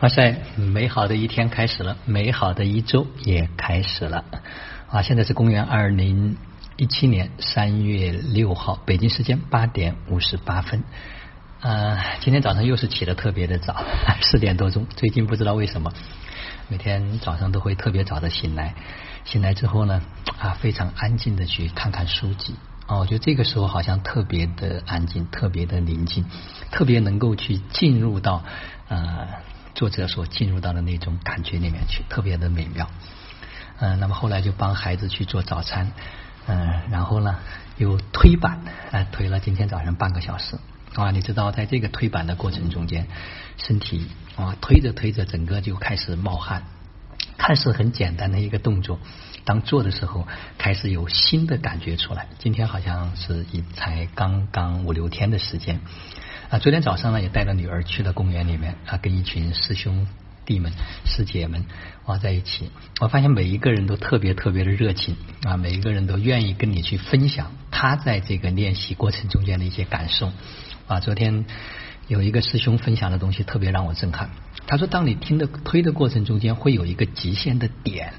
哇塞，美好的一天开始了，美好的一周也开始了啊！现在是公元二零一七年三月六号，北京时间八点五十八分。呃，今天早上又是起的特别的早，四点多钟。最近不知道为什么，每天早上都会特别早的醒来。醒来之后呢，啊，非常安静的去看看书籍。哦，我觉得这个时候好像特别的安静，特别的宁静，特别能够去进入到呃作者所进入到的那种感觉里面去，特别的美妙。嗯，那么后来就帮孩子去做早餐，嗯，然后呢又推板，啊，推了今天早上半个小时。啊，你知道在这个推板的过程中间，身体啊推着推着，整个就开始冒汗。看似很简单的一个动作，当做的时候，开始有新的感觉出来。今天好像是一才刚刚五六天的时间啊。昨天早上呢，也带着女儿去了公园里面啊，跟一群师兄弟们、师姐们哇在一起。我发现每一个人都特别特别的热情啊，每一个人都愿意跟你去分享他在这个练习过程中间的一些感受啊。昨天有一个师兄分享的东西，特别让我震撼。他说：“当你听的推的过程中间，会有一个极限的点，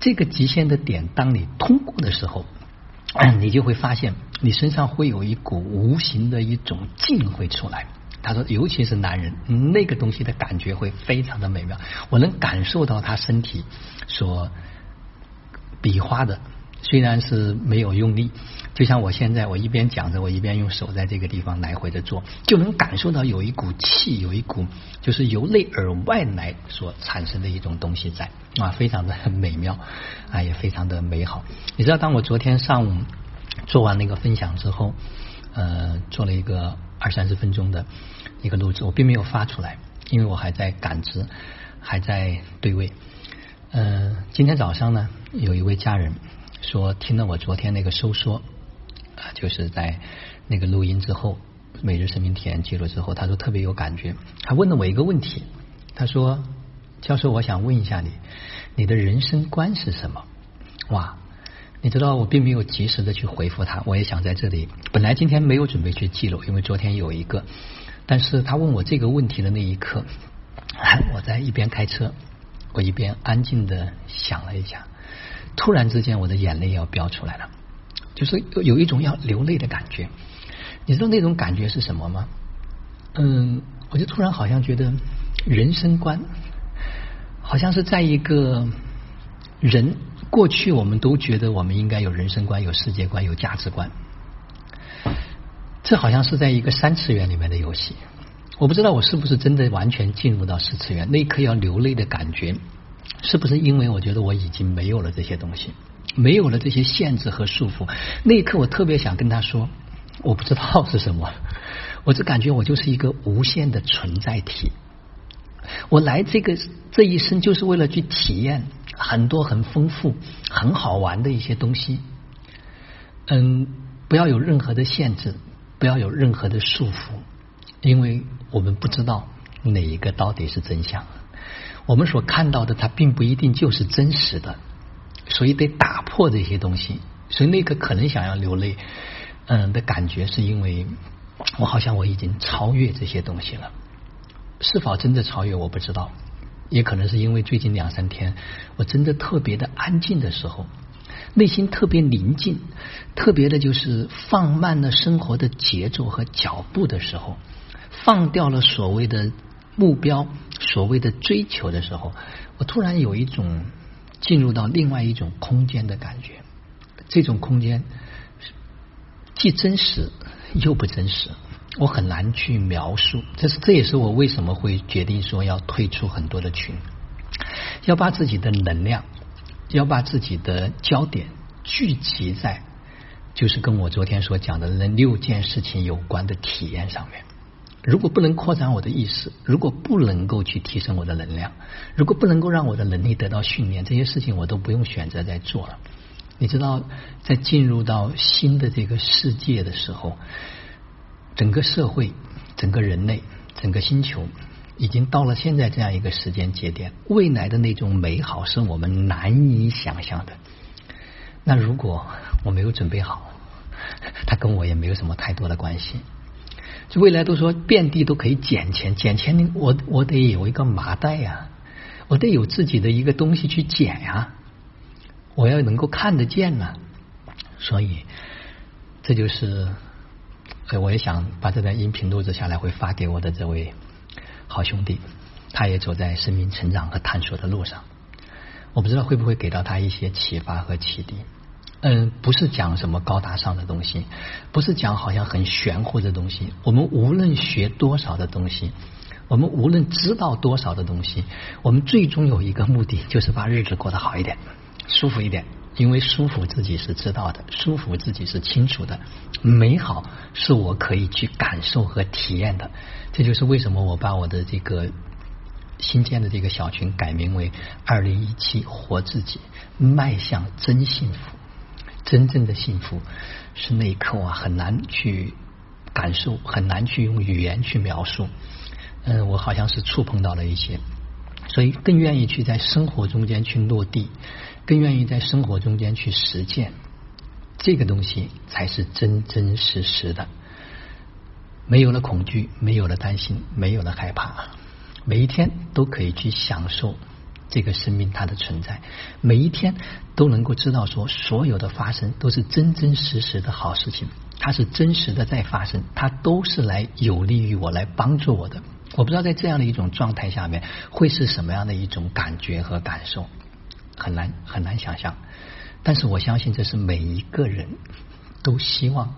这个极限的点，当你通过的时候，你就会发现你身上会有一股无形的一种劲会出来。”他说：“尤其是男人，那个东西的感觉会非常的美妙，我能感受到他身体所比划的。”虽然是没有用力，就像我现在，我一边讲着，我一边用手在这个地方来回的做，就能感受到有一股气，有一股就是由内而外来所产生的一种东西在啊，非常的美妙啊，也非常的美好。你知道，当我昨天上午做完那个分享之后，呃，做了一个二三十分钟的一个录制，我并没有发出来，因为我还在感知，还在对位。嗯，今天早上呢，有一位家人。说听了我昨天那个收缩啊，就是在那个录音之后，每日生命体验记录之后，他说特别有感觉。他问了我一个问题，他说：“教授，我想问一下你，你的人生观是什么？”哇，你知道我并没有及时的去回复他，我也想在这里，本来今天没有准备去记录，因为昨天有一个，但是他问我这个问题的那一刻，我在一边开车，我一边安静的想了一下。突然之间，我的眼泪要飙出来了，就是有一种要流泪的感觉。你知道那种感觉是什么吗？嗯，我就突然好像觉得人生观，好像是在一个人过去，我们都觉得我们应该有人生观、有世界观、有价值观。这好像是在一个三次元里面的游戏。我不知道我是不是真的完全进入到四次元，那一刻要流泪的感觉。是不是因为我觉得我已经没有了这些东西，没有了这些限制和束缚？那一刻，我特别想跟他说，我不知道是什么，我只感觉我就是一个无限的存在体。我来这个这一生就是为了去体验很多很丰富、很好玩的一些东西。嗯，不要有任何的限制，不要有任何的束缚，因为我们不知道哪一个到底是真相。我们所看到的，它并不一定就是真实的，所以得打破这些东西。所以那个可能想要流泪，嗯的感觉，是因为我好像我已经超越这些东西了。是否真的超越，我不知道。也可能是因为最近两三天，我真的特别的安静的时候，内心特别宁静，特别的就是放慢了生活的节奏和脚步的时候，放掉了所谓的。目标所谓的追求的时候，我突然有一种进入到另外一种空间的感觉。这种空间既真实又不真实，我很难去描述。这是这也是我为什么会决定说要退出很多的群，要把自己的能量，要把自己的焦点聚集在，就是跟我昨天所讲的那六件事情有关的体验上面。如果不能扩展我的意识，如果不能够去提升我的能量，如果不能够让我的能力得到训练，这些事情我都不用选择再做了。你知道，在进入到新的这个世界的时候，整个社会、整个人类、整个星球，已经到了现在这样一个时间节点，未来的那种美好是我们难以想象的。那如果我没有准备好，它跟我也没有什么太多的关系。就未来都说遍地都可以捡钱，捡钱我我得有一个麻袋呀，我得有自己的一个东西去捡呀，我要能够看得见呢。所以这就是，所以我也想把这段音频录制下来，会发给我的这位好兄弟，他也走在生命成长和探索的路上。我不知道会不会给到他一些启发和启迪。嗯，不是讲什么高大上的东西，不是讲好像很玄乎的东西。我们无论学多少的东西，我们无论知道多少的东西，我们最终有一个目的，就是把日子过得好一点，舒服一点。因为舒服自己是知道的，舒服自己是清楚的，美好是我可以去感受和体验的。这就是为什么我把我的这个。新建的这个小群改名为“二零一七活自己，迈向真幸福”。真正的幸福是那一刻啊，很难去感受，很难去用语言去描述。嗯，我好像是触碰到了一些，所以更愿意去在生活中间去落地，更愿意在生活中间去实践。这个东西才是真真实实的。没有了恐惧，没有了担心，没有了害怕。每一天都可以去享受这个生命它的存在，每一天都能够知道说，所有的发生都是真真实实的好事情，它是真实的在发生，它都是来有利于我，来帮助我的。我不知道在这样的一种状态下面会是什么样的一种感觉和感受，很难很难想象。但是我相信这是每一个人都希望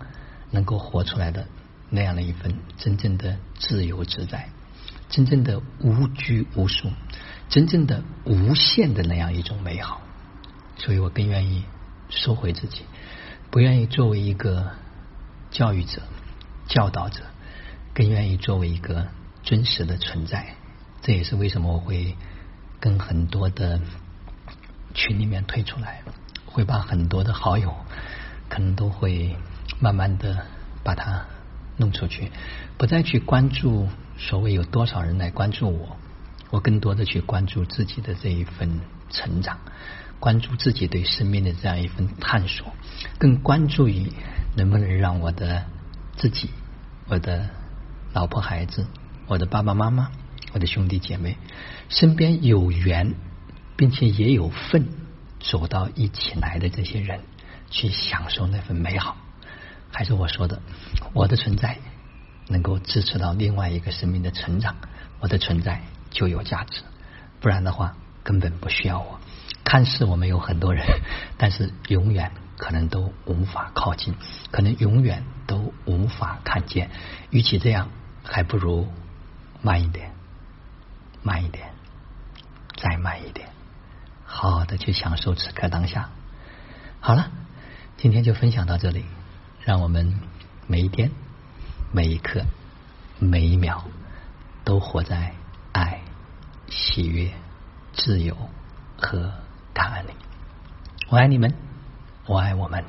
能够活出来的那样的一份真正的自由自在。真正的无拘无束，真正的无限的那样一种美好，所以我更愿意收回自己，不愿意作为一个教育者、教导者，更愿意作为一个真实的存在。这也是为什么我会跟很多的群里面退出来，会把很多的好友可能都会慢慢的把它弄出去，不再去关注。所谓有多少人来关注我，我更多的去关注自己的这一份成长，关注自己对生命的这样一份探索，更关注于能不能让我的自己、我的老婆孩子、我的爸爸妈妈、我的兄弟姐妹身边有缘，并且也有份走到一起来的这些人，去享受那份美好。还是我说的，我的存在。能够支持到另外一个生命的成长，我的存在就有价值。不然的话，根本不需要我。看似我们有很多人，但是永远可能都无法靠近，可能永远都无法看见。与其这样，还不如慢一点，慢一点，再慢一点，好好的去享受此刻当下。好了，今天就分享到这里，让我们每一天。每一刻，每一秒，都活在爱、喜悦、自由和感恩里。我爱你们，我爱我们。